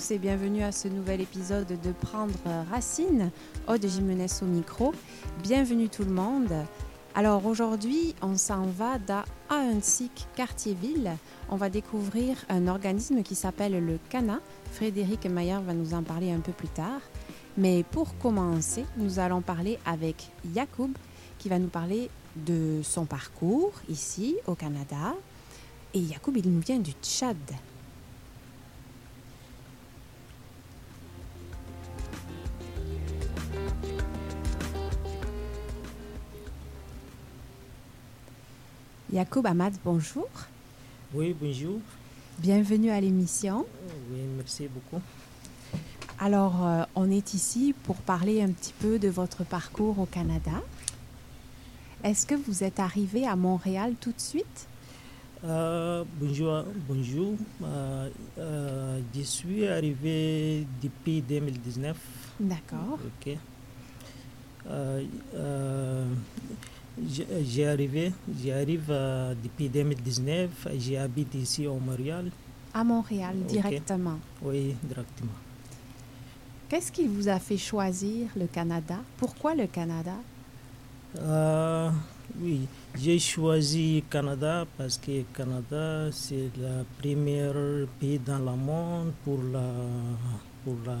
À et bienvenue à ce nouvel épisode de Prendre Racine. Aude Jimenez au micro. Bienvenue tout le monde. Alors aujourd'hui, on s'en va dans Ahuntsic, quartier-ville. On va découvrir un organisme qui s'appelle le CANA. Frédéric Mayer va nous en parler un peu plus tard. Mais pour commencer, nous allons parler avec Yacoub qui va nous parler de son parcours ici au Canada. Et Yacoub, il nous vient du Tchad. Yacoub Ahmad, bonjour. Oui, bonjour. Bienvenue à l'émission. Oui, merci beaucoup. Alors, euh, on est ici pour parler un petit peu de votre parcours au Canada. Est-ce que vous êtes arrivé à Montréal tout de suite? Euh, bonjour, bonjour. Euh, euh, je suis arrivé depuis 2019. D'accord. Ok. J'ai arrivé, j'arrive euh, depuis 2019. J'habite ici au Montréal. À Montréal, directement. Oui, directement. Qu'est-ce qui vous a fait choisir le Canada? Pourquoi le Canada? Euh, oui, j'ai choisi Canada parce que Canada c'est le premier pays dans le monde pour la pour la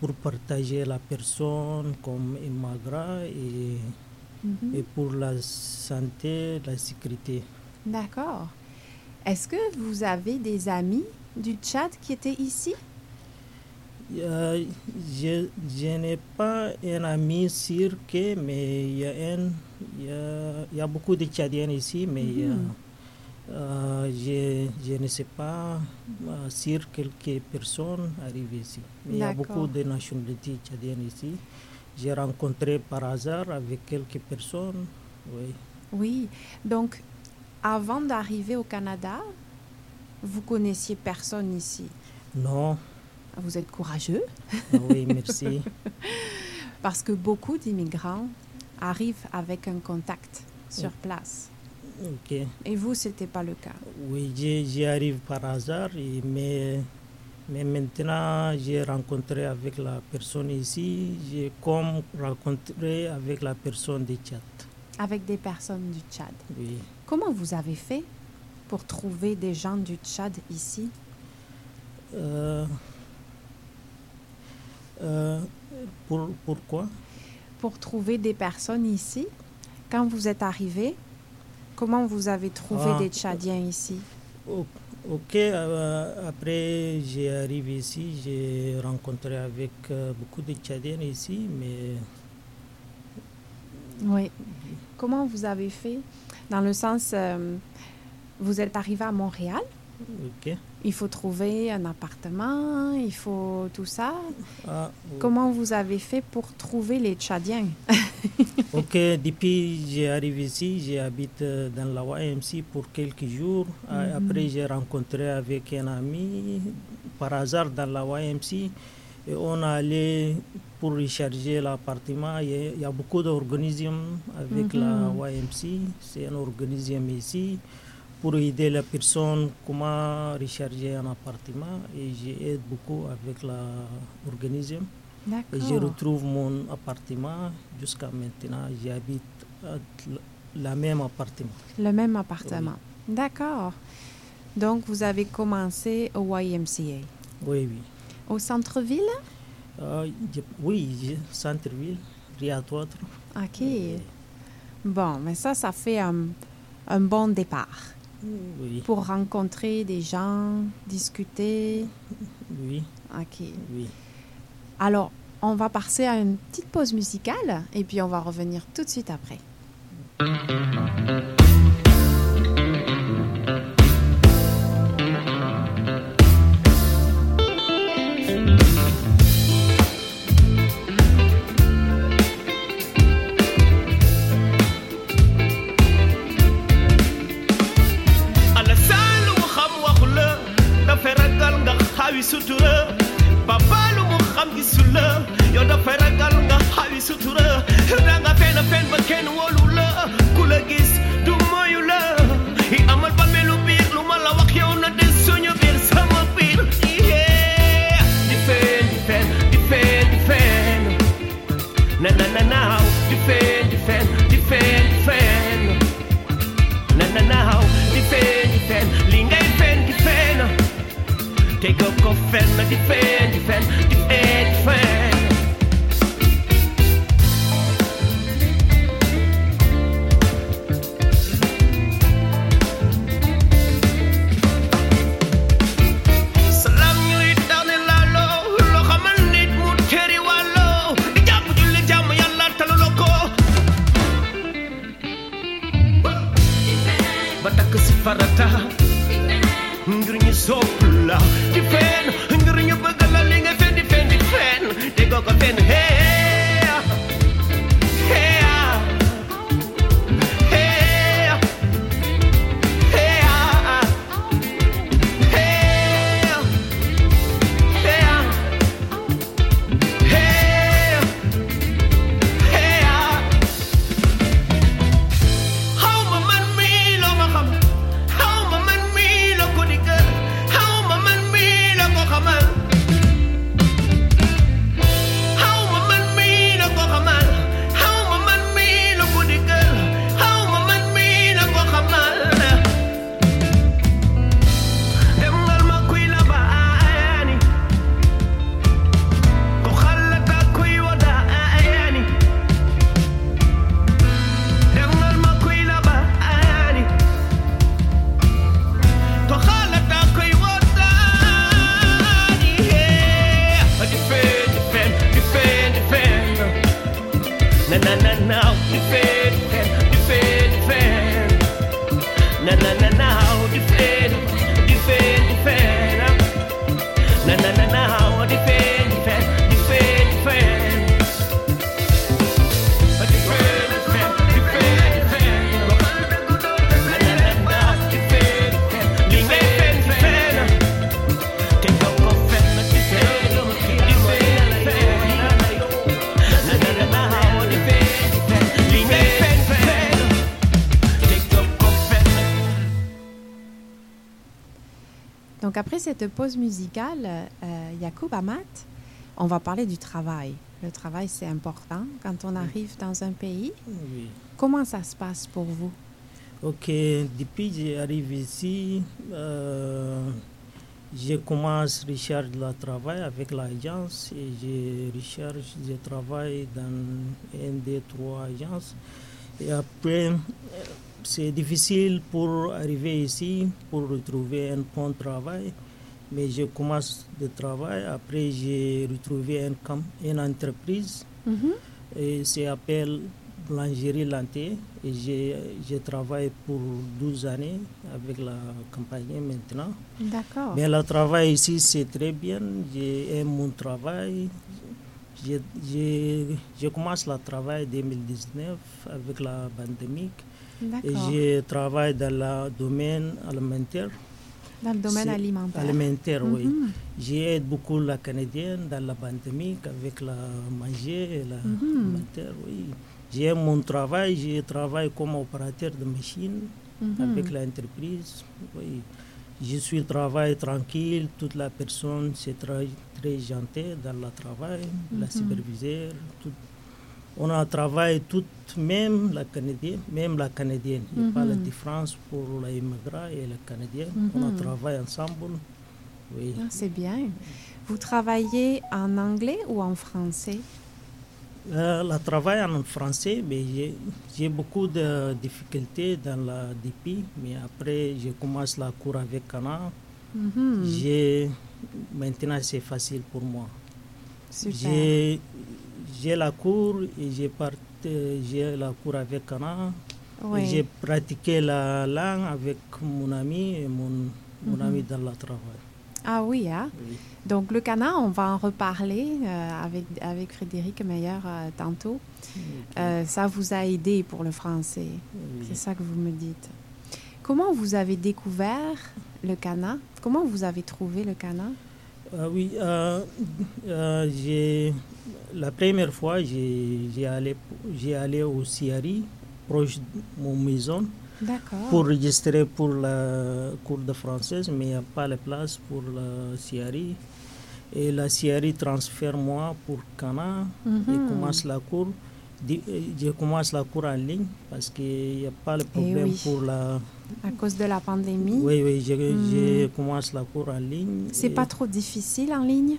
pour partager la personne comme immigrant et, Mhm. et pour la santé, la sécurité. D'accord. Est-ce que vous avez des amis du Tchad qui étaient ici? Euh, je je n'ai pas un ami sûr que, mais il y y a, y a beaucoup de Tchadiens ici, mais y a- Mhm. euh, je, je ne sais pas euh, sûr quelques personnes arrivent ici. Il y a beaucoup de nationalités tchadiennes ici. J'ai rencontré par hasard avec quelques personnes. Oui. Oui. Donc, avant d'arriver au Canada, vous connaissiez personne ici? Non, Vous êtes courageux? Ah oui, merci. parce que beaucoup d'immigrants arrivent avec un contact sur place. Ok. Et vous, c'était pas le cas? Oui, j'y arrive par hasard, mais, mais maintenant j'ai rencontré avec la personne ici, j'ai comme rencontré avec la personne de Tchad. Avec des personnes du Tchad. Oui. Comment vous avez fait pour trouver des gens du Tchad ici? Euh, euh, pour, pourquoi Pour trouver des personnes ici Quand vous êtes arrivé, comment vous avez trouvé Ah. des Tchadiens ici? O- Ok, euh, après j'ai arrivé ici, j'ai rencontré avec euh, beaucoup de Tchadiens ici, mais Oui. Comment vous avez fait? Dans le sens, euh, vous êtes arrivé à Montréal, ok. il faut trouver un appartement, il faut tout ça. Ah, Comment vous avez fait pour trouver les Tchadiens Ok, depuis j'ai arrivé ici, j'habite euh, dans la YMC pour quelques jours. Ah, Mhm. Après, j'ai rencontré avec un ami par hasard dans la YMC et on est allé pour recharger l'appartement. Il y a- il y a beaucoup d'organismes avec la Mhm. YMC. C'est un organisme ici pour aider la personne comment recharger un appartement et j'aide beaucoup avec l'organisme. Je retrouve mon appartement jusqu'à maintenant. J'habite le même appartement. Le même appartement. D'accord. Donc, vous avez commencé au YMCA. Oui, oui. Au centre-ville? Euh, oui, centre-ville, Riatoire. OK. Bon, mais ça, ça fait un, un bon départ Oui, pour rencontrer des gens, discuter. oui, OK. oui. Alors, on va passer à une petite pause musicale et puis on va revenir tout de suite après. na now Defend, defend, linga defend, pen Take up, go fend, defend, defend, defend Donc après cette pause musicale, euh, Yacoub Amat, on va parler du travail. Le travail, c'est important quand on arrive dans un pays. Oui. Comment ça se passe pour vous? Ok, depuis que j'arrive ici, euh, je commence à rechercher le travail avec l'agence et je recherche, je travaille dans une des trois agences. Et après, c'est difficile pour arriver ici, pour retrouver un bon travail. Mais je commence le travail. Après, j'ai retrouvé un camp- une entreprise et c'est appelé Boulangerie Lanté et j'ai je travaille pour 12 années avec la compagnie maintenant. D'accord. Mais le travail ici c'est très bien, j'aime mon travail. Je, je, je commence le travail en 2019 avec la pandémie. Je travaille dans le domaine alimentaire. Dans le domaine alimentaire. Alimentaire, oui. Mhm. J'aide beaucoup la Canadienne dans la pandémie avec la manger et la Mhm. alimentaire, oui. J'aime mon travail, je travaille comme opérateur de machine Mhm. avec l'entreprise. Oui. Je suis travail tranquille, toute la personne c'est très, très gentil dans le travail, la Mhm. superviseur, tout. On a travaillé tout, même la Canadienne, même la Canadienne. Il n'y a pas la Mhm. différence pour les immigrants et la Canadienne. On a Mhm. travaillé ensemble. Oui. Ah, c'est bien. Vous travaillez en anglais ou en français? Euh, le travail en français, mais j'ai- beaucoup de difficultés dans la DP, mais après je commence la cour avec Cana. Mhm. Maintenant c'est facile pour moi. Super. J'ai j'ai la cour et j'ai part- j'ai la cour avec Cana. Oui. J'ai pratiqué la langue avec mon ami et mon, mon Mhm. ami dans le travail. Ah oui, hein? Oui. Donc le Cana, on va en reparler euh, avec, avec Frédéric Meyer euh, tantôt. Euh, ça vous a aidé pour le français. Oui. C'est ça que vous me dites. Comment vous avez découvert le Cana Comment vous avez trouvé le Cana Ah oui, j'ai- la première fois, j'ai allé, j'ai allé au CIARI, proche de mon maison, pour enregistrer pour la cours de française, mais il n'y a pas la place pour la CIARI. Et la CIARI transfère moi pour Cana Mhm. et commence la cour. je commence la cour en ligne parce qu'il n'y a pas le problème oui. pour la. À cause de la pandémie. Oui, oui, je, je Hmm. commence la cour en ligne. C'est et- pas trop difficile en ligne?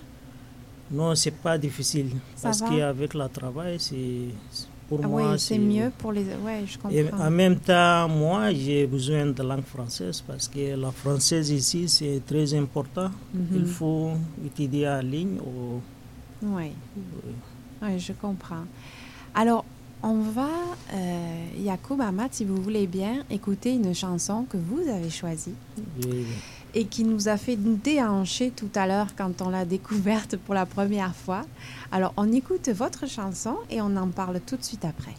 Non, c'est pas difficile Ça parce qu'avec le travail, c'est pour Ah moi Oui, c'est mieux pour les. Ouais, je Et comprends. en même temps, moi, j'ai besoin de langue française parce que la française ici, c'est très important. Mhm. Il faut étudier en ligne. Ou... Oui. Oui, je comprends. Alors, on va, euh, Yacoub Ahmad, si vous voulez bien, écouter une chanson que vous avez choisie Oui, et qui nous a fait déhancher tout à l'heure quand on l'a découverte pour la première fois. Alors, on écoute votre chanson et on en parle tout de suite après.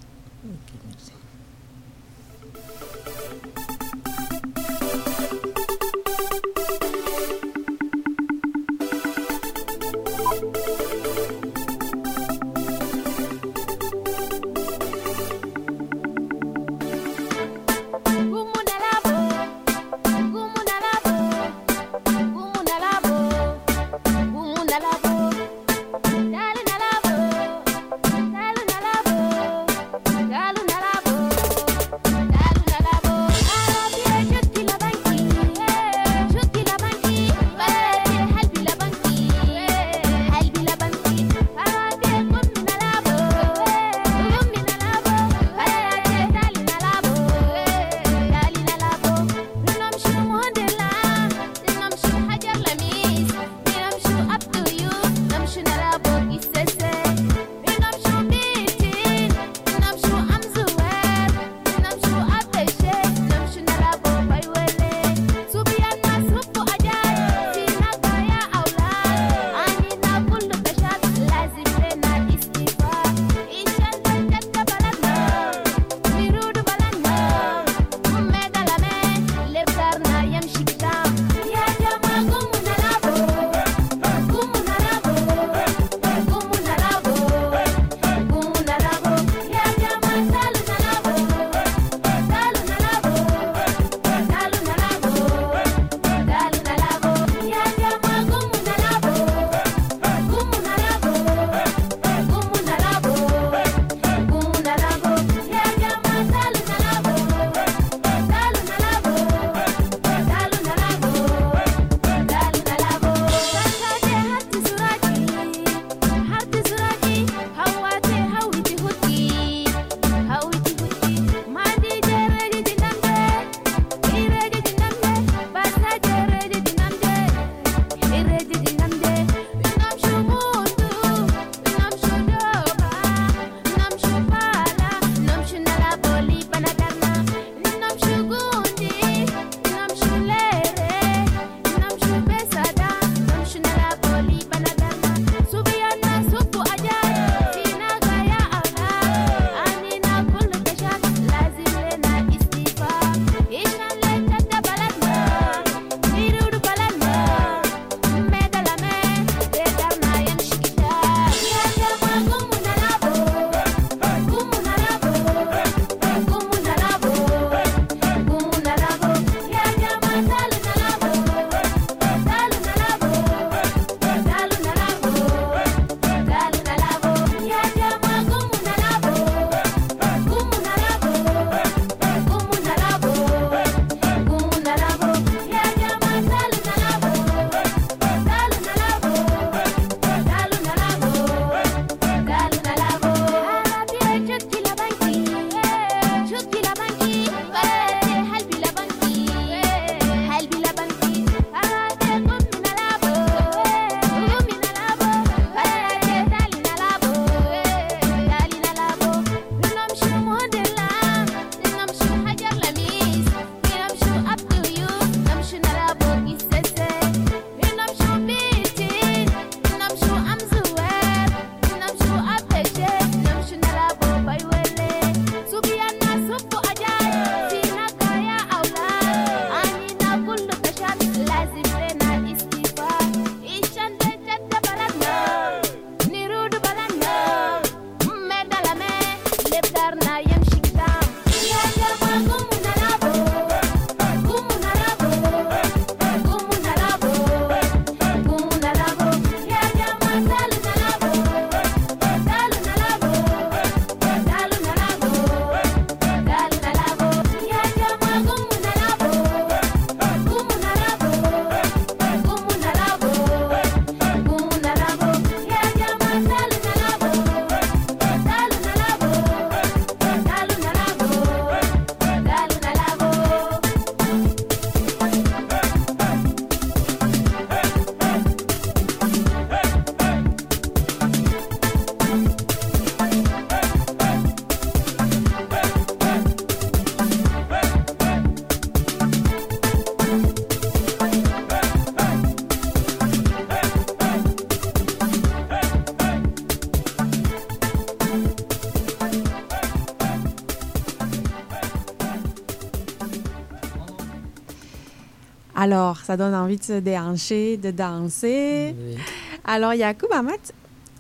Ça donne envie de se déhancher, de danser. Oui. Alors, Yacoub Amat,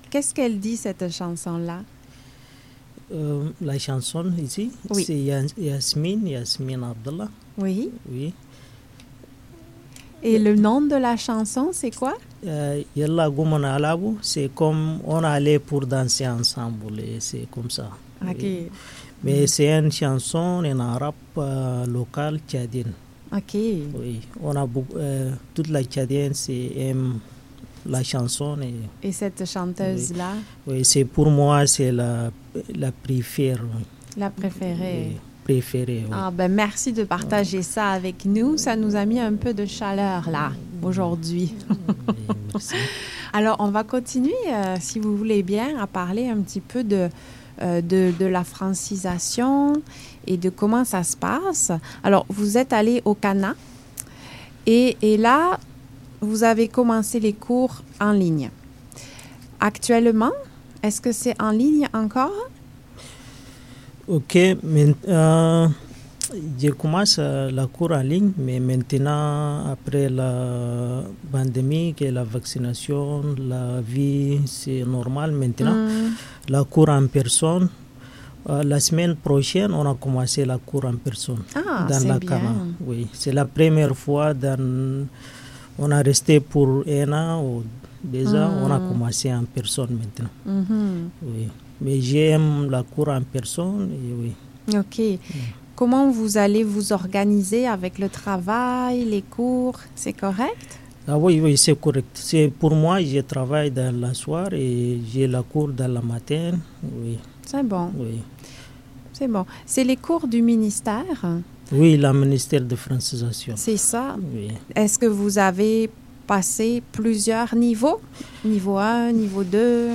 qu'est-ce qu'elle dit, cette chanson-là? Euh, la chanson ici, Oui. c'est Yas- Yasmine, Yasmine Abdallah. Oui. Oui. Et le nom de la chanson, c'est quoi? Euh, Yalla Gumana Alabu, c'est comme on allait pour danser ensemble, c'est comme ça. Ok. Oui. Mais c'est une chanson en arabe euh, local tchadienne. Ok. Oui, on a beaucoup, euh, toute la tchadienne aime la chanson et Et cette chanteuse-là, oui, c'est pour moi c'est la, la préférée. la préférée oui, préférée. oui. Ah ben merci de partager ça avec nous. Ça nous a mis un peu de chaleur là aujourd'hui. Merci. Alors on va continuer, euh, si vous voulez bien, à parler un petit peu de, euh, de, de la francisation et de comment ça se passe. Alors vous êtes allé au Cana et, et là vous avez commencé les cours en ligne. Actuellement, est-ce que c'est en ligne encore? Ok, mais, euh, je commence euh, la cour en ligne, mais maintenant, après la pandémie et la vaccination, la vie, c'est normal maintenant. Hmm. La cour en personne, euh, la semaine prochaine, on a commencé la cour en personne Ah, dans c'est la. Oui, c'est la première fois dans... On a resté pour un an ou deux ans, on a Mm. commencé en personne maintenant. Mhm. Oui. Mais j'aime la cour en personne et oui. OK. Comment vous allez vous organiser avec le travail, les cours? C'est correct? Ah oui, oui, c'est correct. C'est pour moi, je travaille dans la soirée et j'ai la cour dans le matin. Oui, C'est bon. oui. C'est bon. C'est les cours du ministère? Oui, le ministère de francisation. C'est ça Oui. Est-ce que vous avez passé plusieurs niveaux? Niveau 1, niveau 2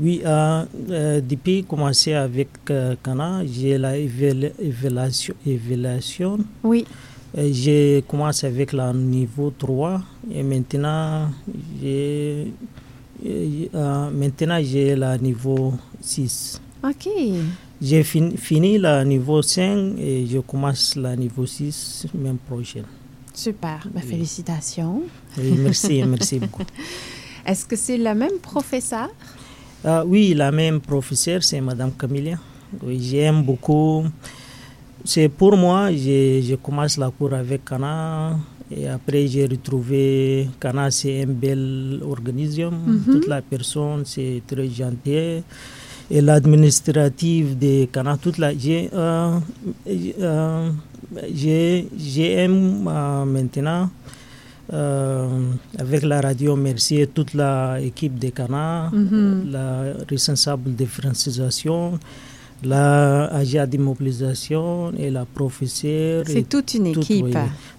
Oui, euh, euh, depuis commencer avec euh, Cana, j'ai la évalu- évaluation. évaluation. Oui. Euh, J'ai commencé avec le niveau 3 et maintenant j'ai euh, euh, maintenant j'ai le niveau 6. OK. J'ai fin- fini le niveau 5 et je commence le niveau 6 même prochaine. Super. Ben, Oui. Félicitations. Oui, merci, merci beaucoup. Est-ce que c'est le même professeur Ah, oui, la même professeure, c'est Madame Camilla. Oui, j'aime beaucoup. C'est pour moi, je, je commence la cour avec Cana et après j'ai retrouvé Cana, c'est un bel organisme. Mhm. Toute la personne, c'est très gentil. Et l'administrative de Cana, toute la. J'ai, euh, euh, euh, maintenant. euh, avec la radio Merci et toute l'équipe de Cana, Mhm. la responsable de francisation, la agent d'immobilisation et la professeure. C'est toute une équipe. oui.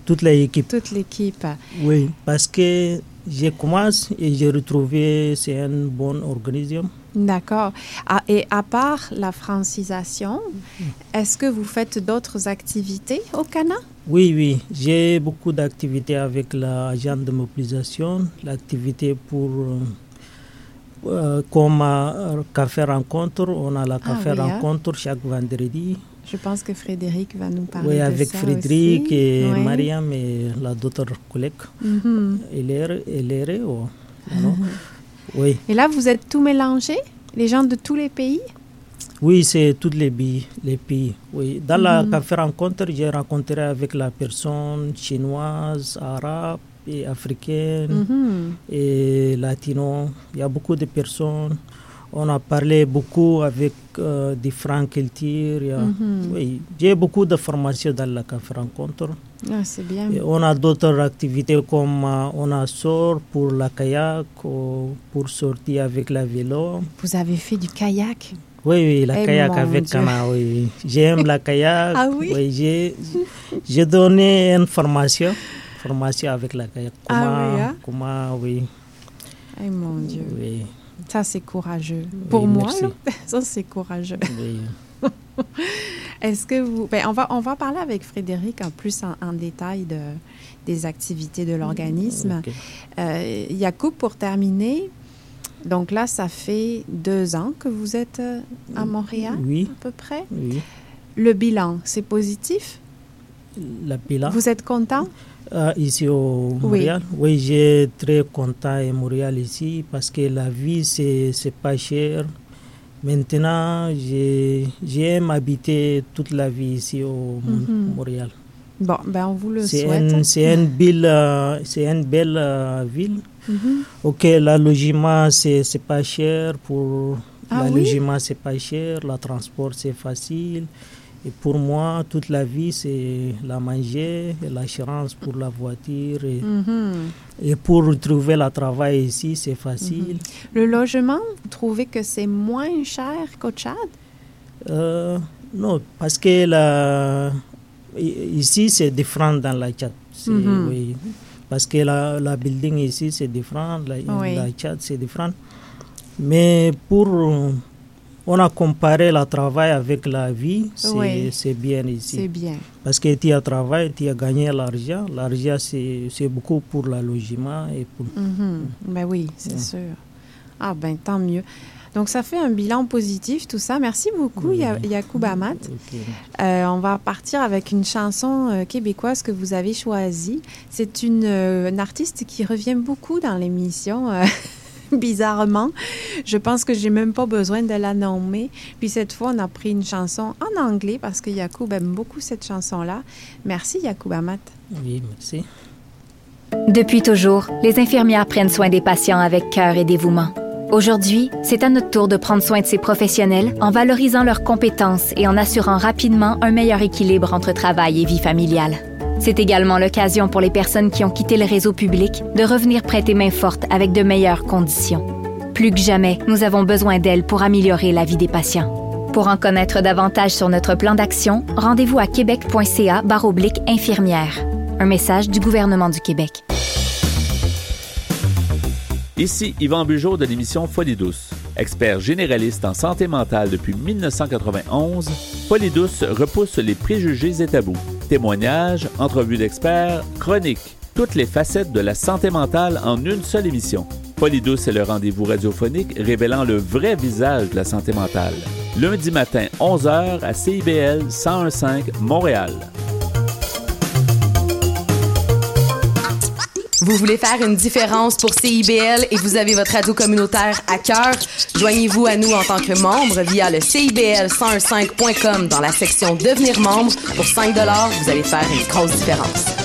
toute l'équipe. Toute l'équipe. Oui, parce que je commence et j'ai retrouvé c'est un bon organisme. D'accord. Ah, et à part la francisation, est-ce que vous faites d'autres activités au Cana? Oui, oui, j'ai beaucoup d'activités avec l'agent de mobilisation, l'activité pour euh, euh, comme euh, café rencontre, on a la Ah café oui, hein. rencontre chaque vendredi. Je pense que Frédéric va nous parler Oui, de avec ça Frédéric aussi. et Oui. Mariam et la d'autres collègues. Elere, Elere, oh, non? Oui, Et là, vous êtes tout mélangés Les gens de tous les pays? Oui, c'est tous les pays, les pays. Oui, dans la Mhm. café rencontre, j'ai rencontré avec la personne chinoise, arabe et africaine. Mhm. et latino. Il y a beaucoup de personnes. On a parlé beaucoup avec euh, différentes cultures. Mhm. Oui, j'ai beaucoup de formations dans la café rencontre. Ah, c'est bien. Et on a d'autres activités comme euh, on a sort pour la kayak ou pour sortir avec la vélo. Vous avez fait du kayak? Oui, oui, la Eh, kayak avec. Cana, oui. J'aime la kayak. Ah oui? j'ai, j'ai donné une formation, formation avec la kayak. Ah Comment, oui, hein? comment, oui, Eh mon Dieu, oui. Ça c'est courageux. Pour Oui, moi, là, ça c'est courageux. oui. Est-ce que vous... Ben, on, va, on va parler avec Frédéric en plus en, en détail de, des activités de l'organisme. Ok. Euh, Yacoub, pour terminer, donc là, ça fait deux ans que vous êtes euh, à Montréal, Oui, à peu près. oui. Le bilan, c'est positif? La bilan. Vous êtes content? Ah, ici au. Montréal Oui, j'ai très content à Montréal ici parce que la vie, c'est pas cher. Maintenant, j'ai- j'aime habiter toute la vie ici au Mhm. Montréal. Bon, ben on vous le souhaite. c'est une belle, euh, c'est une belle euh, ville. Mhm. Ok, le logement, c'est c'est pas cher. Pour Ah le oui? logement, c'est pas cher. Le transport, c'est facile. Et pour moi, toute la vie, c'est la manger, l'assurance pour la voiture. Et, Mhm. et pour trouver le travail ici, c'est facile. Le logement, vous trouvez que c'est moins cher qu'au Tchad? Euh, non, parce que la, ici, c'est différent dans la. C'est- Mhm. oui. Parce que la, la building ici, c'est différent. La, Oui. la chat, c'est différent. Mais pour. On a comparé le travail avec la vie, c'est Oui. bien ici. C'est bien. Parce que tu as travaillé, tu as gagné l'argent. L'argent, c'est beaucoup pour le logement et pour. Mhm. Ben oui, c'est Ouais. sûr. Ah ben tant mieux. Donc ça fait un bilan positif tout ça. Merci beaucoup Oui. Yacoub Amat. Euh, on va partir avec une chanson euh, québécoise que vous avez choisie. C'est une, euh, une artiste qui revient beaucoup dans l'émission. Bizarrement, je pense que j'ai même pas besoin de la nommer. Puis cette fois, on a pris une chanson en anglais parce que Yacoub aime beaucoup cette chanson-là. Merci Yacoub Amat. Oui, merci. Depuis toujours, les infirmières prennent soin des patients avec cœur et dévouement. Aujourd'hui, c'est à notre tour de prendre soin de ces professionnels en valorisant leurs compétences et en assurant rapidement un meilleur équilibre entre travail et vie familiale. C'est également l'occasion pour les personnes qui ont quitté le réseau public de revenir prêter main forte avec de meilleures conditions. Plus que jamais, nous avons besoin d'elles pour améliorer la vie des patients. Pour en connaître davantage sur notre plan d'action, rendez-vous à québec.ca infirmière. Un message du gouvernement du Québec. Ici Yvan Bugeaud de l'émission Folie douce. Expert généraliste en santé mentale depuis 1991, Folie douce repousse les préjugés et tabous. Témoignages, entrevues d'experts, chroniques, toutes les facettes de la santé mentale en une seule émission. Folie douce est le rendez-vous radiophonique révélant le vrai visage de la santé mentale. Lundi matin, 11h à CIBL 1015 Montréal. Vous voulez faire une différence pour CIBL et vous avez votre radio communautaire à cœur? Joignez-vous à nous en tant que membre via le CIBL1015.com dans la section Devenir membre. Pour 5 vous allez faire une grosse différence.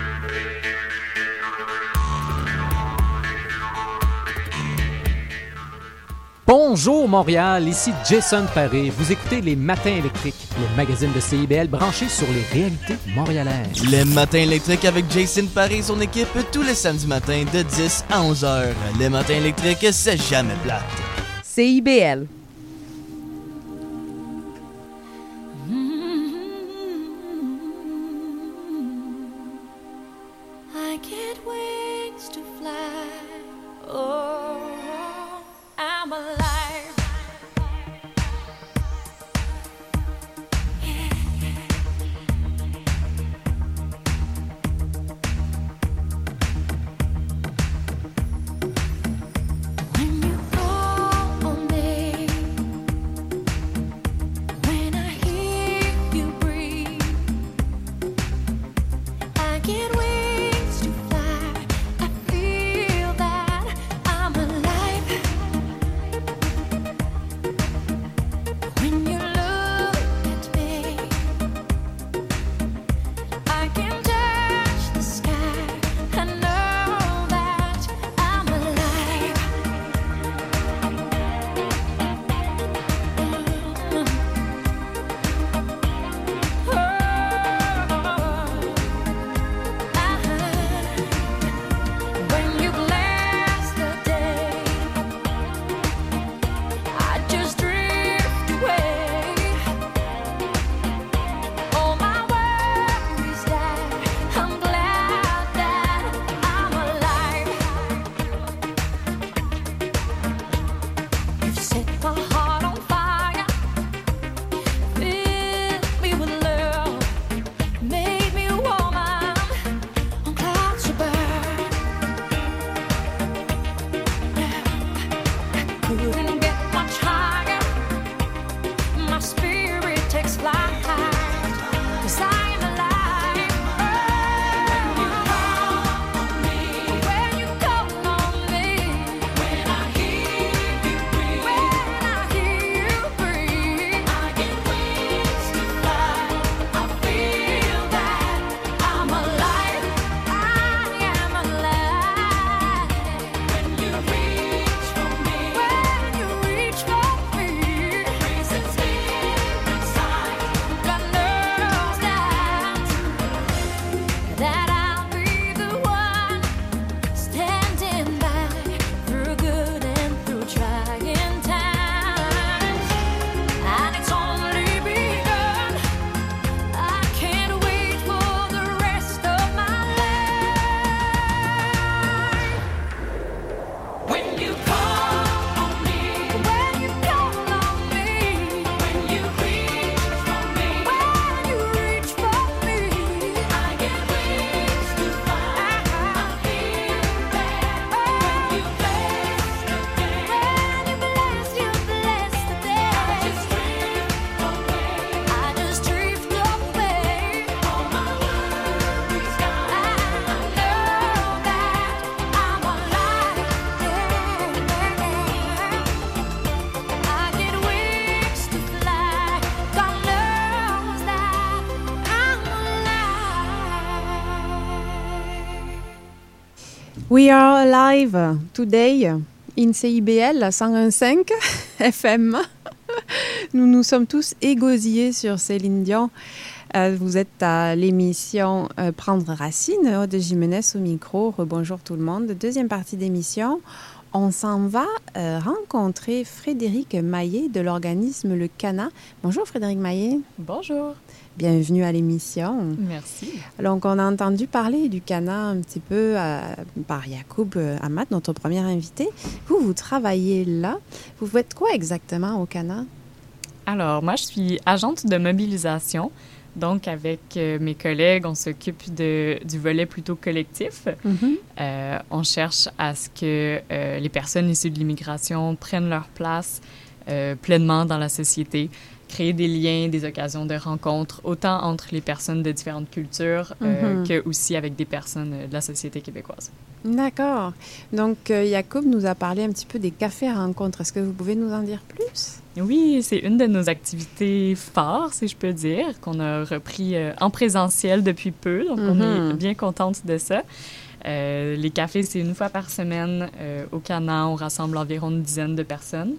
Bonjour Montréal, ici Jason Paré. Vous écoutez Les Matins électriques, le magazine de CIBL branché sur les réalités montréalaises. Les matins électriques avec Jason Paré et son équipe tous les samedis matins de 10 à 11 heures. Les matins électriques, c'est jamais plate. CIBL. We are live today in CIBL 101.5 FM. Nous nous sommes tous égosillés sur Céline Dion. Euh, vous êtes à l'émission euh, Prendre Racine de Jiménez au micro. Bonjour tout le monde. Deuxième partie d'émission. On s'en va euh, rencontrer Frédéric Maillet de l'organisme Le Cana. Bonjour Frédéric Maillet. Bonjour. Bienvenue à l'émission. Merci. Donc, on a entendu parler du Cana un petit peu euh, par Yacoub euh, Ahmad, notre premier invité. Vous, vous travaillez là. Vous faites quoi exactement au Cana? Alors, moi, je suis agente de mobilisation. Donc, avec euh, mes collègues, on s'occupe du volet plutôt collectif. Mhm. Euh, on cherche à ce que euh, les personnes issues de l'immigration prennent leur place euh, pleinement dans la société, créer des liens, des occasions de rencontres, autant entre les personnes de différentes cultures euh, Mhm. que aussi avec des personnes euh, de la société québécoise. D'accord. Donc, euh, Yacoub nous a parlé un petit peu des cafés à rencontres. Est-ce que vous pouvez nous en dire plus? Oui, c'est une de nos activités phares, si je peux dire, qu'on a repris euh, en présentiel depuis peu. Donc, on Mhm. est bien contente de ça. Euh, les cafés, c'est une fois par semaine euh, au Cana. On rassemble environ une dizaine de personnes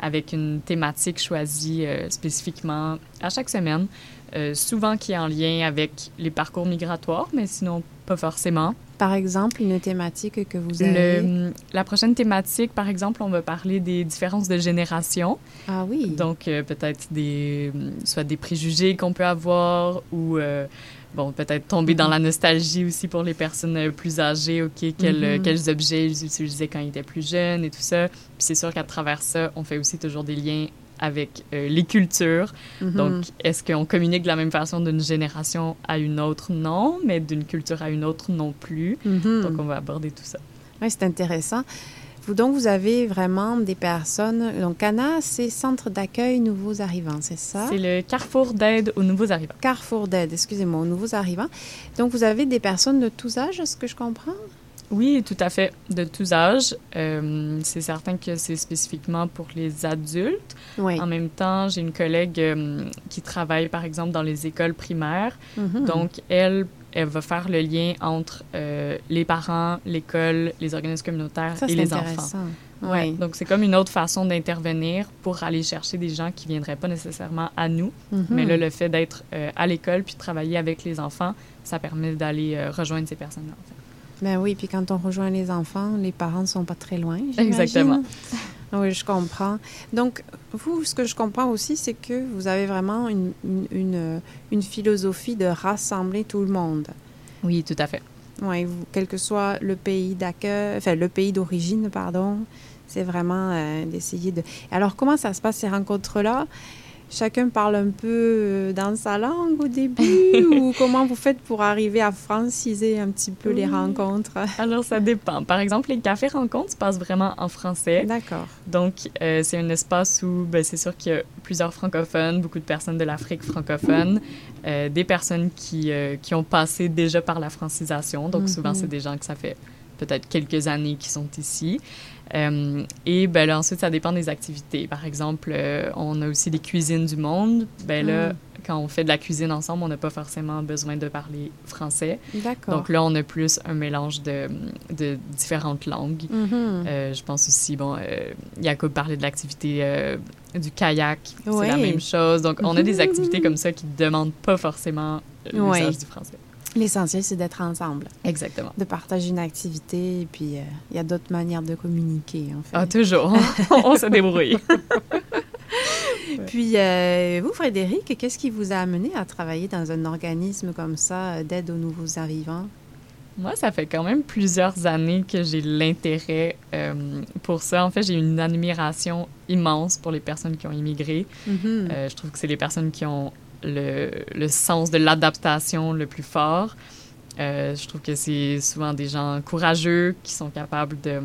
avec une thématique choisie euh, spécifiquement à chaque semaine, euh, souvent qui est en lien avec les parcours migratoires, mais sinon pas forcément. Par exemple, une thématique que vous avez? Le- la prochaine thématique, par exemple, on va parler des différences de génération. Ah oui. Donc, euh, peut-être des, soit des préjugés qu'on peut avoir ou, bon, peut-être tomber dans la nostalgie aussi pour les personnes euh, plus âgées, OK, quels, euh, Mhm. quels objets ils utilisaient quand ils étaient plus jeunes et tout ça. Puis c'est sûr qu'à travers ça, on fait aussi toujours des liens avec euh, les cultures. Mhm. Donc, est-ce qu'on communique de la même façon d'une génération à une autre? Non, mais d'une culture à une autre non plus. Donc, on va aborder tout ça. Oui, c'est intéressant. Vous, donc, vous avez vraiment des personnes. Donc, Cana, c'est Centre d'accueil Nouveaux Arrivants, c'est ça? C'est le carrefour d'aide aux nouveaux arrivants. Carrefour d'aide, excusez-moi, aux nouveaux arrivants. Donc, vous avez des personnes de tous âges, est-ce que je comprends? Oui, tout à fait, de tous âges. Euh, c'est certain que c'est spécifiquement pour les adultes. Oui. En même temps, j'ai une collègue euh, qui travaille, par exemple, dans les écoles primaires. Mhm. Donc, elle, elle va faire le lien entre euh, les parents, l'école, les organismes communautaires Ça, et les enfants. Ouais. Oui. Donc, c'est comme une autre façon d'intervenir pour aller chercher des gens qui viendraient pas nécessairement à nous. Mhm. Mais là, le fait d'être euh, à l'école puis de travailler avec les enfants, ça permet d'aller euh, rejoindre ces personnes-là. en fait. Ben oui, puis quand on rejoint les enfants, les parents ne sont pas très loin. Exactement. Oui, je comprends. Donc, vous, ce que je comprends aussi, c'est que vous avez vraiment une, une, philosophie de rassembler tout le monde. Oui, tout à fait. Oui, quel que soit le pays d'accueil, enfin le pays d'origine, pardon, c'est vraiment euh, d'essayer de. Alors, comment ça se passe ces rencontres-là? Chacun parle un peu euh, dans sa langue au début ou comment vous faites pour arriver à franciser un petit peu les rencontres? Alors, ça dépend. Par exemple, les cafés rencontres se passent vraiment en français. D'accord. Donc, euh, c'est un espace où ben, c'est sûr qu'il y a plusieurs francophones, beaucoup de personnes de l'Afrique francophone, euh, des personnes qui, euh, qui ont passé déjà par la francisation. Donc, souvent, Mhm. c'est des gens que ça fait peut-être quelques années qui sont ici. Euh, et ben, là, ensuite, ça dépend des activités. Par exemple, euh, on a aussi des cuisines du monde. Ben, là, Mm. quand on fait de la cuisine ensemble, on n'a pas forcément besoin de parler français. D'accord. Donc là, on a plus un mélange de, de différentes langues. Mhm. Euh, je pense aussi, bon, Jacob parlait de l'activité du kayak. C'est la même chose. Donc, on a des Mhm. activités comme ça qui ne demandent pas forcément l'usage du français. L'essentiel, c'est d'être ensemble, Exactement. de partager une activité, et puis euh, il y a d'autres manières de communiquer, en fait. Ah, toujours. on se débrouille. Puis, euh, vous, Frédéric, qu'est-ce qui vous a amené à travailler dans un organisme comme ça euh, d'aide aux nouveaux arrivants? Moi, ça fait quand même plusieurs années que j'ai l'intérêt euh, pour ça. En fait, j'ai une admiration immense pour les personnes qui ont immigré. Mhm. Euh, je trouve que c'est les personnes qui ont le, le sens de l'adaptation le plus fort. Euh, je trouve que c'est souvent des gens courageux qui sont capables de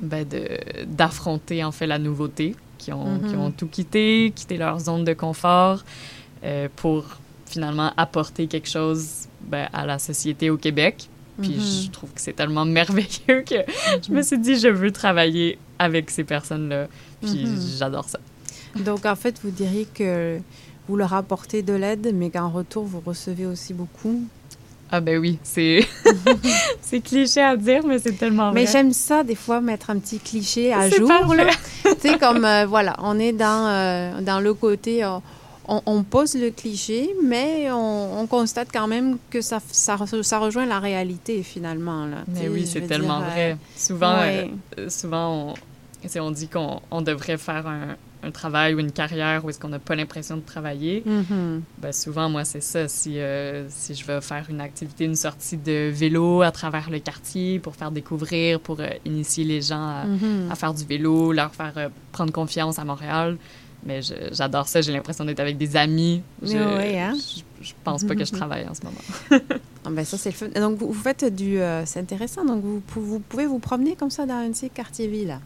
ben, de- d'affronter en fait la nouveauté, qui ont, qui ont tout quitté, quitté leur zone de confort euh, pour finalement apporter quelque chose ben, à la société au Québec. Puis Mhm. je trouve que c'est tellement merveilleux que je me suis dit, je veux travailler avec ces personnes-là. Puis Mhm. j'adore ça. Donc, en fait, vous diriez que vous leur apportez de l'aide, mais qu'en retour, vous recevez aussi beaucoup. Ah ben oui, c'est c'est cliché à dire, mais c'est tellement vrai. Mais j'aime ça, des fois, mettre un petit cliché à jour. tu sais, comme, euh, voilà, on est dans, euh, dans le côté, euh, on, on pose le cliché, mais on, on constate quand même que ça, ça, ça rejoint la réalité, finalement. Là. Mais oui, c'est tellement dire, vrai. Souvent, ouais. souvent on, on dit qu'on on devrait faire un, un travail ou une carrière où est-ce qu'on n'a pas l'impression de travailler. Ben, souvent, moi, c'est ça. Si, euh, si je veux faire une activité, une sortie de vélo à travers le quartier pour faire découvrir, pour euh, initier les gens à, Mhm. à faire du vélo, leur faire euh, prendre confiance à Montréal. Mais j'adore ça. J'ai l'impression d'être avec des amis. Je, Ouais, hein? je, je pense pas que je travaille en ce moment. Ah ben ça, c'est le fun. Donc, vous, vous faites du... c'est intéressant. Donc, vous, vous pouvez vous promener comme ça dans un de ces quartiers-villes.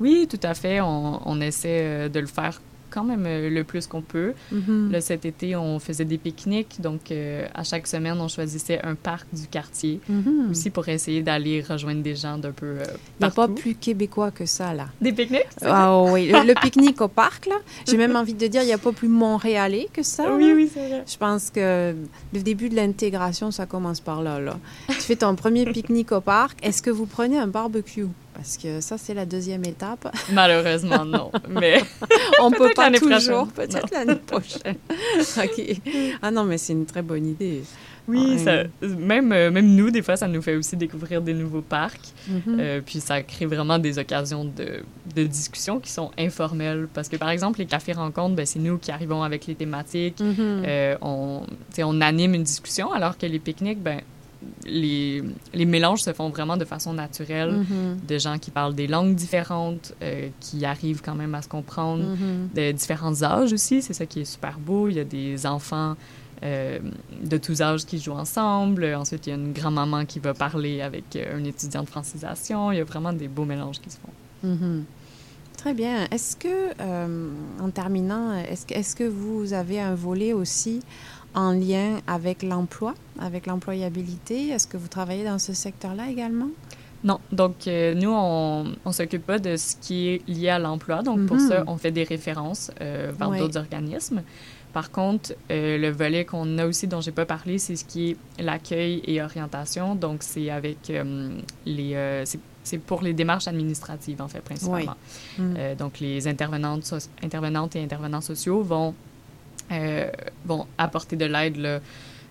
Oui, tout à fait. On, on essaie euh, de le faire quand même euh, le plus qu'on peut. Mhm. Là, cet été, on faisait des pique-niques. Donc, euh, à chaque semaine, on choisissait un parc du quartier Mhm. aussi pour essayer d'aller rejoindre des gens d'un peu euh, Il n'y a pas plus québécois que ça, là. Des pique-niques? Ah oui, le, le pique-nique au parc, là. J'ai même envie de dire, il n'y a pas plus montréalais que ça. Oui, là. oui, c'est vrai. Je pense que le début de l'intégration, ça commence par là, là. Tu fais ton premier pique-nique au parc. Est-ce que vous prenez un barbecue? Parce que ça, c'est la deuxième étape. Malheureusement, non. Mais On peut pas toujours. Peut-être l'année prochaine. OK. Ah non, mais c'est une très bonne idée. oui, Ah, ça, même, euh, même nous, des fois, ça nous fait aussi découvrir des nouveaux parcs. Mhm. Euh, puis ça crée vraiment des occasions de, de discussion qui sont informelles. Parce que, par exemple, les cafés rencontres, ben, c'est nous qui arrivons avec les thématiques. Mhm. Euh, on, on anime une discussion, alors que les pique-niques, ben, les, les mélanges se font vraiment de façon naturelle. Mhm. De gens qui parlent des langues différentes, euh, qui arrivent quand même à se comprendre, Mhm. de différents âges aussi. C'est ça qui est super beau. Il y a des enfants euh, de tous âges qui jouent ensemble. Ensuite, il y a une grand-maman qui va parler avec euh, un étudiant de francisation. Il y a vraiment des beaux mélanges qui se font. Mhm. Très bien. Est-ce que, euh, en terminant, est-ce que, est-ce que vous avez un volet aussi en lien avec l'emploi, avec l'employabilité? Est-ce que vous travaillez dans ce secteur-là également? Non, donc euh, nous, on ne s'occupe pas de ce qui est lié à l'emploi. Donc pour Mhm. ça, on fait des références euh, vers Ouais. d'autres organismes. Par contre, euh, le volet qu'on a aussi, dont j'ai pas parlé, c'est ce qui est l'accueil et orientation. Donc c'est avec euh, les... euh, c'est- pour les démarches administratives, en fait, principalement. Mm. Donc, les intervenantes, so- intervenantes et intervenants sociaux vont, euh, vont apporter de l'aide là,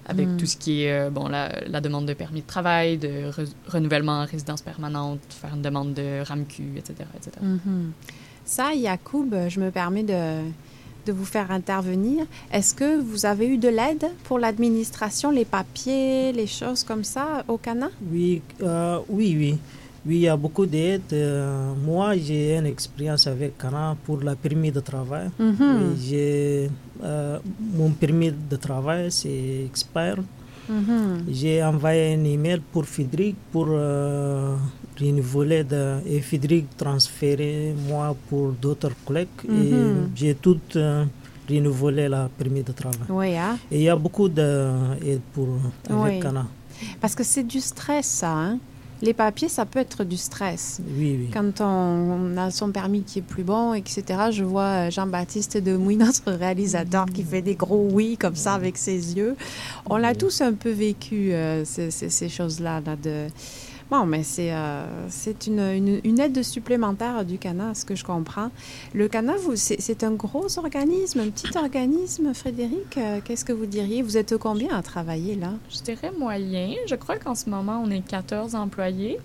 avec Mm. tout ce qui est euh, bon, la, la demande de permis de travail, de re- renouvellement en résidence permanente, faire une demande de RAMQ, etc. etc. Mhm. Ça, Yacoub, je me permets de, de vous faire intervenir. Est-ce que vous avez eu de l'aide pour l'administration, les papiers, les choses comme ça au Cana? Oui, euh, oui, oui. Oui, il y a beaucoup d'aide. Euh, moi, j'ai une expérience avec Cana pour le permis de travail. Mhm. J'ai, euh, mon permis de travail, c'est expire. Mhm. J'ai envoyé un email pour Frédéric pour euh, renouveler de, et Frédéric transférer moi pour d'autres collègues et j'ai tout euh, renouvelé le permis de travail. Oui, hein? Et il y a beaucoup d'aide pour avec Oui. Cana. Parce que c'est du stress, ça. Hein? Les papiers, ça peut être du stress. Oui, oui. Quand on, on a son permis qui est plus bon, etc., je vois euh, Jean-Baptiste Demouy, notre réalisateur, qui fait des gros oui comme ça avec ses yeux. On l'a tous un peu vécu, euh, ces, ces- ces choses-là. Là, de... Bon, mais c'est euh, une, une, aide supplémentaire du CANA, ce que je comprends. Le CANA, c'est un gros organisme, un petit organisme, Frédéric. euh, Qu'est-ce que vous diriez? Vous êtes combien à travailler là? Je dirais moyen. Je crois qu'en ce moment, on est 14 employés.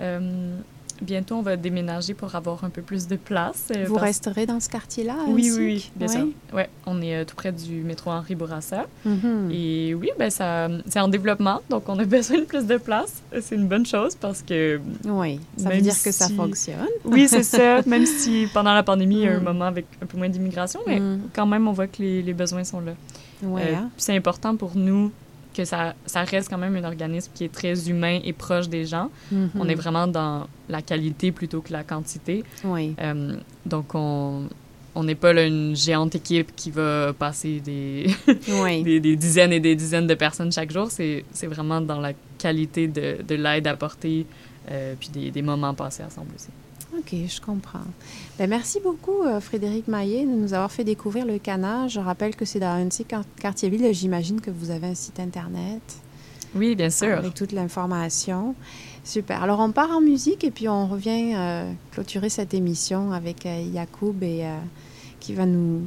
Euh, bientôt, on va déménager pour avoir un peu plus de place. euh, Vous parce- resterez dans ce quartier-là? Oui, oui, oui, bien Oui? sûr. Ouais, on est euh, tout près du métro Henri Bourassa. Mhm. Et oui, ben ça, c'est en développement, donc on a besoin de plus de place. C'est une bonne chose parce que. Oui, ça veut dire que ça fonctionne. Oui, c'est ça. Même si pendant la pandémie, il y a un Mm. moment avec un peu moins d'immigration, mais Mm. quand même, on voit que les, les besoins sont là. Ouais, Euh, hein? c'est important pour nous que ça, ça reste quand même un organisme qui est très humain et proche des gens. Mhm. On est vraiment dans la qualité plutôt que la quantité. Oui. Euh, donc, on on n'est pas là, une géante équipe qui va passer des, Oui. des, des dizaines et des dizaines de personnes chaque jour. C'est c'est vraiment dans la qualité de, de l'aide apportée euh, puis des, des moments passés ensemble aussi. OK, je comprends. Ben, merci beaucoup, euh, Frédéric Maillet, de nous avoir fait découvrir le canard. Je rappelle que c'est dans un de ces quar- quartiers-villes. J'imagine que vous avez un site Internet. Oui, bien sûr. Avec toute l'information. Super. Alors, on part en musique et puis on revient euh, clôturer cette émission avec euh, Yacoub et euh, qui va nous,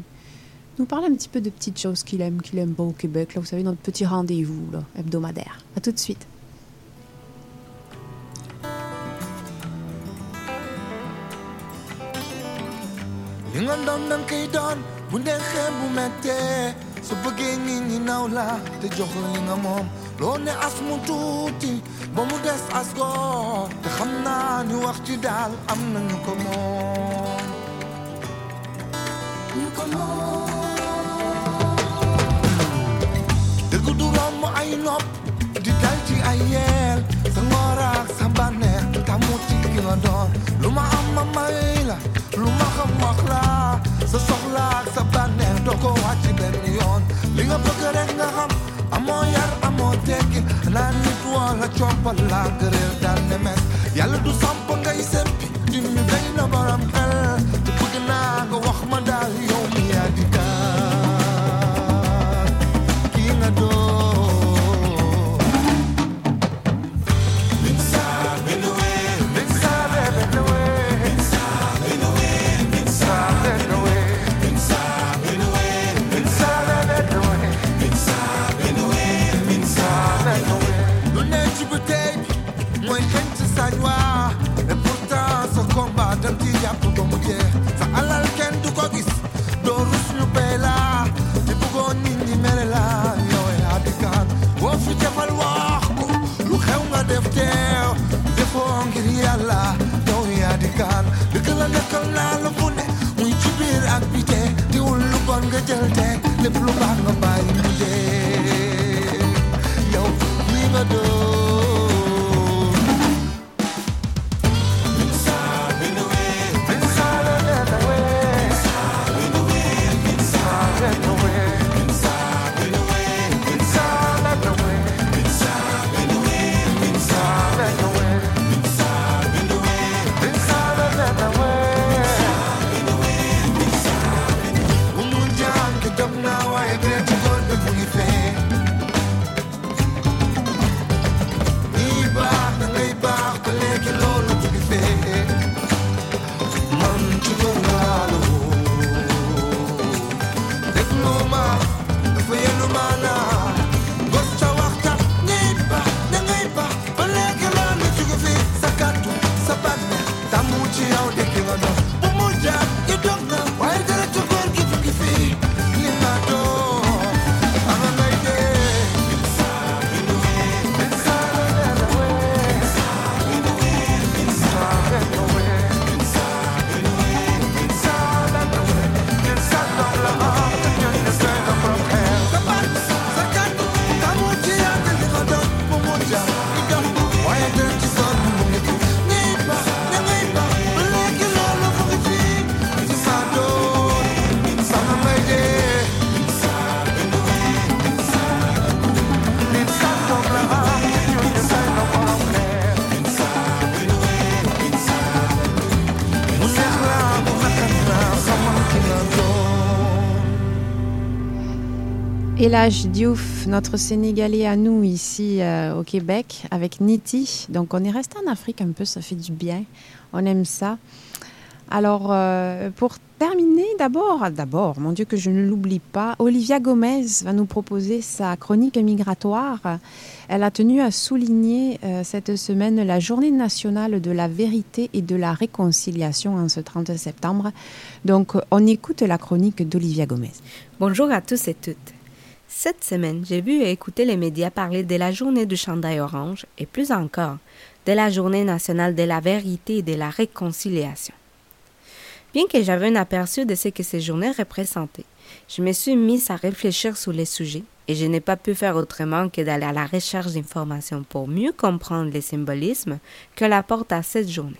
nous parler un petit peu de petites choses qu'il aime, qu'il aime pas au Québec. Là, vous savez, notre petit rendez-vous hebdomadaire. À tout de suite. Dengan dandan kaidan Bunda khemu mete Sebegini ni naula Te ng ni ngamom Lone asmu tuti Bomu des asgo Te khamna ni wakti dal Amna nyukomon Nyukomon Te mo. Ay nop Di dal ci ayel Sangorak ci ki nga doon lu ma am ma may la lu ma xam wax la sa soxla ak sa bànneex doo ko wàcc benn yoon li nga bëgg rek nga xam amoo yar amoo tekki naa nit wala coppal la gëreel daal ne mes du samp ngay sempi di ñu day na borom xel te bëgg naa Elage Diouf, notre Sénégalais à nous ici euh, au Québec, avec Niti. Donc on est resté en Afrique un peu, ça fait du bien. On aime ça. Alors euh, pour terminer, d'abord, d'abord, mon Dieu que je ne l'oublie pas, Olivia Gomez va nous proposer sa chronique migratoire. Elle a tenu à souligner euh, cette semaine la journée nationale de la vérité et de la réconciliation en ce 30 septembre. Donc on écoute la chronique d'Olivia Gomez. Bonjour à tous et toutes. Cette semaine, j'ai vu et écouté les médias parler de la journée du chandail orange et plus encore de la journée nationale de la vérité et de la réconciliation. Bien que j'avais un aperçu de ce que ces journées représentaient, je me suis mise à réfléchir sur les sujets et je n'ai pas pu faire autrement que d'aller à la recherche d'informations pour mieux comprendre les symbolismes qu'elle apporte à cette journée.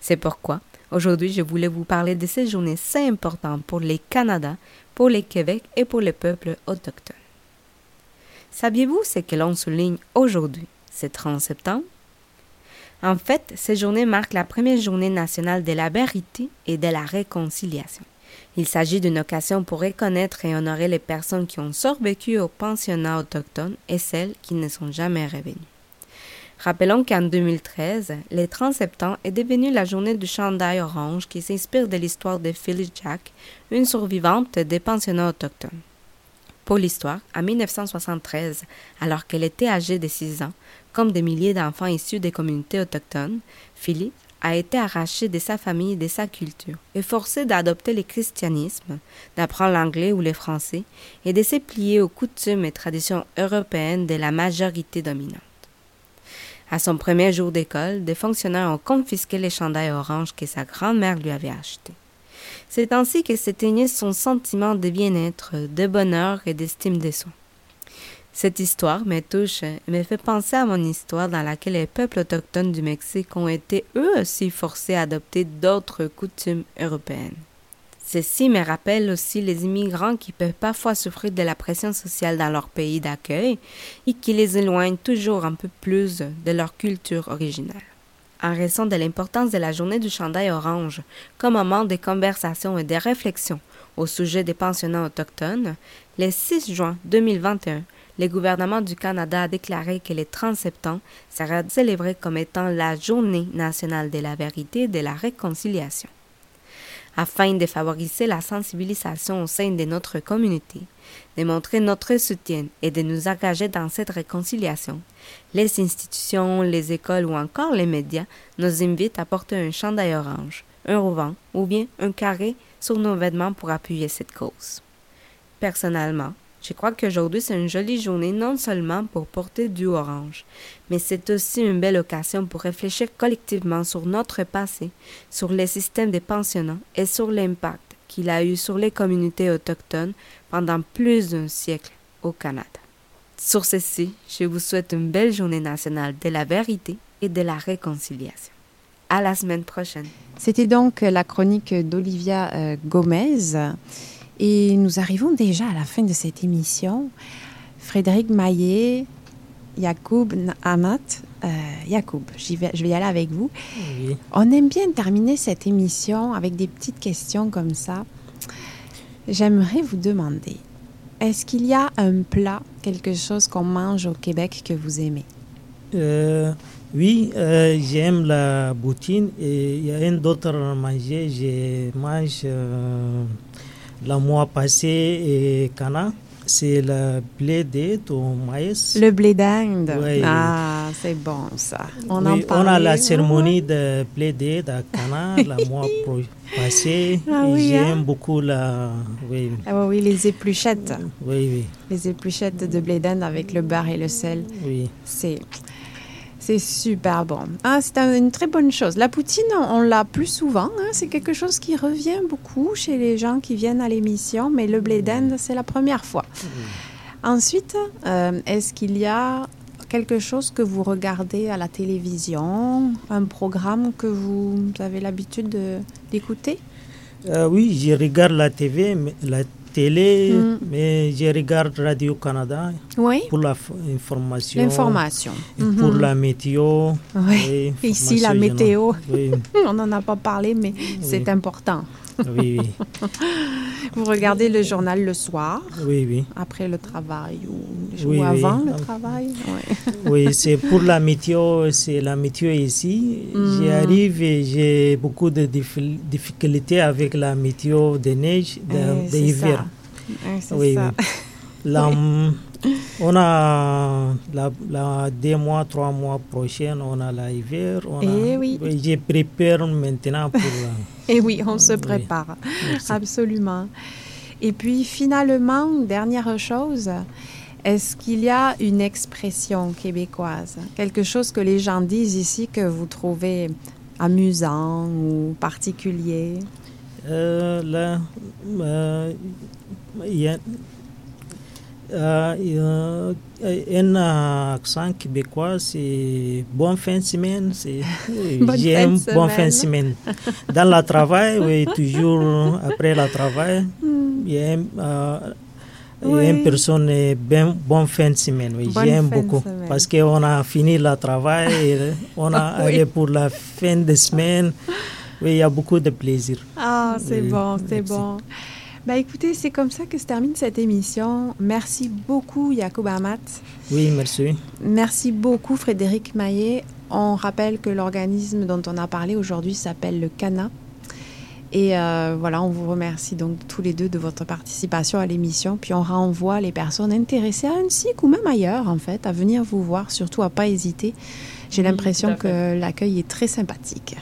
C'est pourquoi aujourd'hui je voulais vous parler de cette journée si importante pour les Canada, pour le Québec et pour les peuples autochtones. Saviez-vous ce que l'on souligne aujourd'hui, ce 30 septembre? En fait, cette journée marque la première journée nationale de la vérité et de la réconciliation. Il s'agit d'une occasion pour reconnaître et honorer les personnes qui ont survécu au pensionnat autochtone et celles qui ne sont jamais revenues. Rappelons qu'en 2013, le 30 septembre est devenu la journée du chandail orange qui s'inspire de l'histoire de Phyllis Jack, une survivante des pensionnats autochtones. Pour l'histoire, en 1973, alors qu'elle était âgée de 6 ans, comme des milliers d'enfants issus des communautés autochtones, Phyllis a été arrachée de sa famille et de sa culture et forcée d'adopter le christianisme, d'apprendre l'anglais ou le français et de se plier aux coutumes et traditions européennes de la majorité dominante. À son premier jour d'école, des fonctionnaires ont confisqué les chandails oranges que sa grand-mère lui avait achetés. C'est ainsi que s'éteignait son sentiment de bien-être, de bonheur et d'estime de soi. Cette histoire me touche et me fait penser à mon histoire dans laquelle les peuples autochtones du Mexique ont été eux aussi forcés à adopter d'autres coutumes européennes. Ceci me rappelle aussi les immigrants qui peuvent parfois souffrir de la pression sociale dans leur pays d'accueil et qui les éloignent toujours un peu plus de leur culture originale. En raison de l'importance de la journée du chandail orange comme moment de conversation et de réflexion au sujet des pensionnats autochtones, le 6 juin 2021, le gouvernement du Canada a déclaré que le 30 septembre sera célébré comme étant la journée nationale de la vérité et de la réconciliation afin de favoriser la sensibilisation au sein de notre communauté, de montrer notre soutien et de nous engager dans cette réconciliation. Les institutions, les écoles ou encore les médias nous invitent à porter un chandail orange, un ruban ou bien un carré sur nos vêtements pour appuyer cette cause. Personnellement, je crois qu'aujourd'hui c'est une jolie journée non seulement pour porter du orange, mais c'est aussi une belle occasion pour réfléchir collectivement sur notre passé, sur les systèmes de pensionnats et sur l'impact qu'il a eu sur les communautés autochtones pendant plus d'un siècle au Canada. Sur ceci, je vous souhaite une belle journée nationale de la vérité et de la réconciliation. À la semaine prochaine. C'était donc la chronique d'Olivia euh, Gomez. Et nous arrivons déjà à la fin de cette émission. Frédéric Maillet, Yacoub Amat, euh, Yacoub, vais, je vais y aller avec vous. On aime bien terminer cette émission avec des petites questions comme ça. J'aimerais vous demander, est-ce qu'il y a un plat, quelque chose qu'on mange au Québec que vous aimez? Euh, Oui, euh, j'aime la boutine et il y a un autre manger, je mange euh, le mois passé et Cana. C'est le blé d'Inde au maïs. Le blé d'Inde. Ah, c'est bon ça. On, oui, on a la cérémonie de blé d'Inde à Cana le mois passé. Ah, oui, J'aime hein? beaucoup la. Oui. Ah, oui, les épluchettes. Oui, oui. Les épluchettes de blé d'Inde avec le beurre et le sel. Oui. C'est. C'est super bon. Ah, c'est un- une très bonne chose. La poutine, on, on l'a plus souvent. hein. C'est quelque chose qui revient beaucoup chez les gens qui viennent à l'émission, mais le blé d'Inde, c'est la première fois. Ensuite, euh, est-ce qu'il y a quelque chose que vous regardez à la télévision, un programme que vous avez l'habitude de- d'écouter? Euh, oui, je regarde la TV, mais- la télé, Mm. mais je regarde Radio Canada Oui. pour l'information. L'information. Pour Mhm. la météo. Oui. Ici, la météo. on n'en a pas parlé, mais c'est important. Oui, oui. Vous regardez le journal le soir, oui, oui. après le travail ou, ou Oui, oui. avant le Ah. travail? Oui, c'est pour la météo, c'est la météo ici. Mm. J'arrive et j'ai beaucoup de diffi- difficultés avec la météo de neige, de, Eh, de hiver. Eh, oui, ça. oui. La- on a la, la deux mois, trois mois prochains, on a l'hiver. on a- Eh oui. Je prépare maintenant pour. Et oui, on se prépare. Absolument. Et puis finalement, dernière chose, est-ce qu'il y a une expression québécoise, quelque chose que les gens disent ici que vous trouvez amusant ou particulier? Euh, là, euh, il y a euh, a un accent québécois, c'est bonne fin de semaine. c'est- J'aime bonne fin de semaine. Dans le travail, oui, toujours après le travail, Hmm. il y a, euh, Oui. une personne, euh, ben, bonne fin de semaine. Oui, j'aime beaucoup. Parce qu'on a fini le travail, et on a Oui. allé pour la fin de semaine. Oui, il y a beaucoup de plaisir. Ah, c'est Oui, bon, c'est bon. Ben écoutez, c'est comme ça que se termine cette émission. Merci beaucoup, Yacoub Amat. Oui, merci. Merci beaucoup, Frédéric Maillet. On rappelle que l'organisme dont on a parlé aujourd'hui s'appelle le CANA. Et euh, voilà, on vous remercie donc tous les deux de votre participation à l'émission. Puis on renvoie les personnes intéressées à Annecyc ou même ailleurs, en fait, à venir vous voir, surtout à pas hésiter. J'ai l'impression que l'accueil est très sympathique.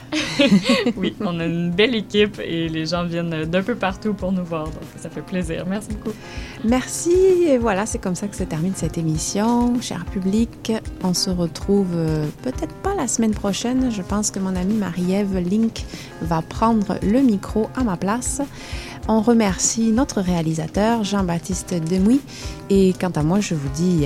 oui, on a une belle équipe et les gens viennent d'un peu partout pour nous voir. Donc, ça fait plaisir. Merci beaucoup. Merci. Et voilà, c'est comme ça que se termine cette émission. Cher public, on se retrouve euh, peut-être pas la semaine prochaine. Je pense que mon amie Marie-Ève Link va prendre le micro à ma place. On remercie notre réalisateur Jean-Baptiste Demouy. Et quant à moi, je vous dis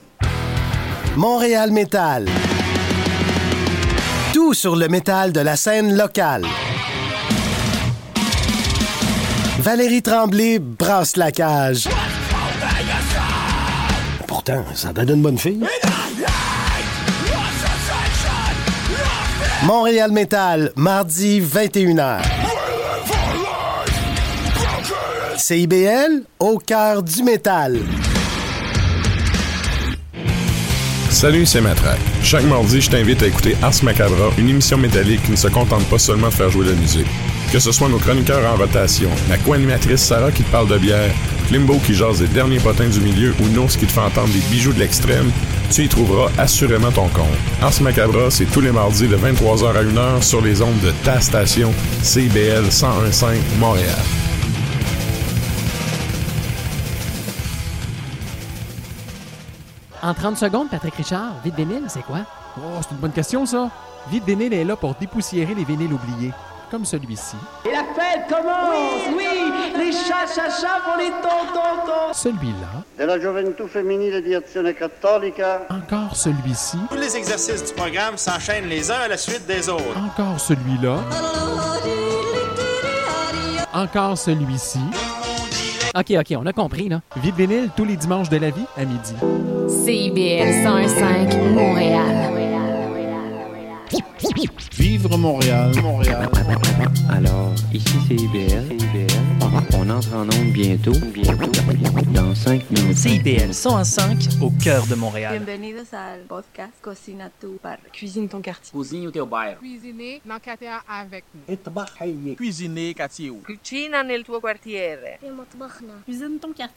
Montréal Métal. Tout sur le métal de la scène locale. Valérie Tremblay brasse la cage. Pourtant, ça donne une bonne fille. Montréal Métal, mardi 21h. CIBL, au cœur du métal. Salut, c'est Matraque. Chaque mardi, je t'invite à écouter Ars Macabra, une émission métallique qui ne se contente pas seulement de faire jouer la musique. Que ce soit nos chroniqueurs en rotation, la co-animatrice Sarah qui te parle de bière, Klimbo qui jase des derniers potins du milieu ou Nours qui te fait entendre des bijoux de l'extrême, tu y trouveras assurément ton compte. Ars Macabra, c'est tous les mardis de 23h à 1h sur les ondes de ta station CBL 1015 Montréal. En 30 secondes, Patrick Richard, vide vinyle, c'est quoi? Oh, c'est une bonne question, ça. Vide vinyle est là pour dépoussiérer les vinyles oubliés, comme celui-ci. Et la fête commence Oui, oui Les cha-cha-cha pour les tontons Celui-là, Gioventù Femminile Azione Cattolica. encore celui-ci, Tous les exercices du programme s'enchaînent les uns à la suite des autres. encore celui-là, encore celui-ci. OK, OK, on a compris, là. Vide vinyle tous les dimanches de la vie à midi. CIBL 105 Montréal. Vivre Montréal, Montréal. Alors, ici c'est IBL. On entre en onde bientôt. Bientôt. Dans 5 minutes. CIBL 105 au cœur de Montréal. Bienvenidos al podcast Cocina tu bar. Cuisine ton quartier. O teu bairro. Cuisiner na quartier avec nous. Cuisiner quartier? Cucina nel tuo quartiere. Cuisine ton quartier.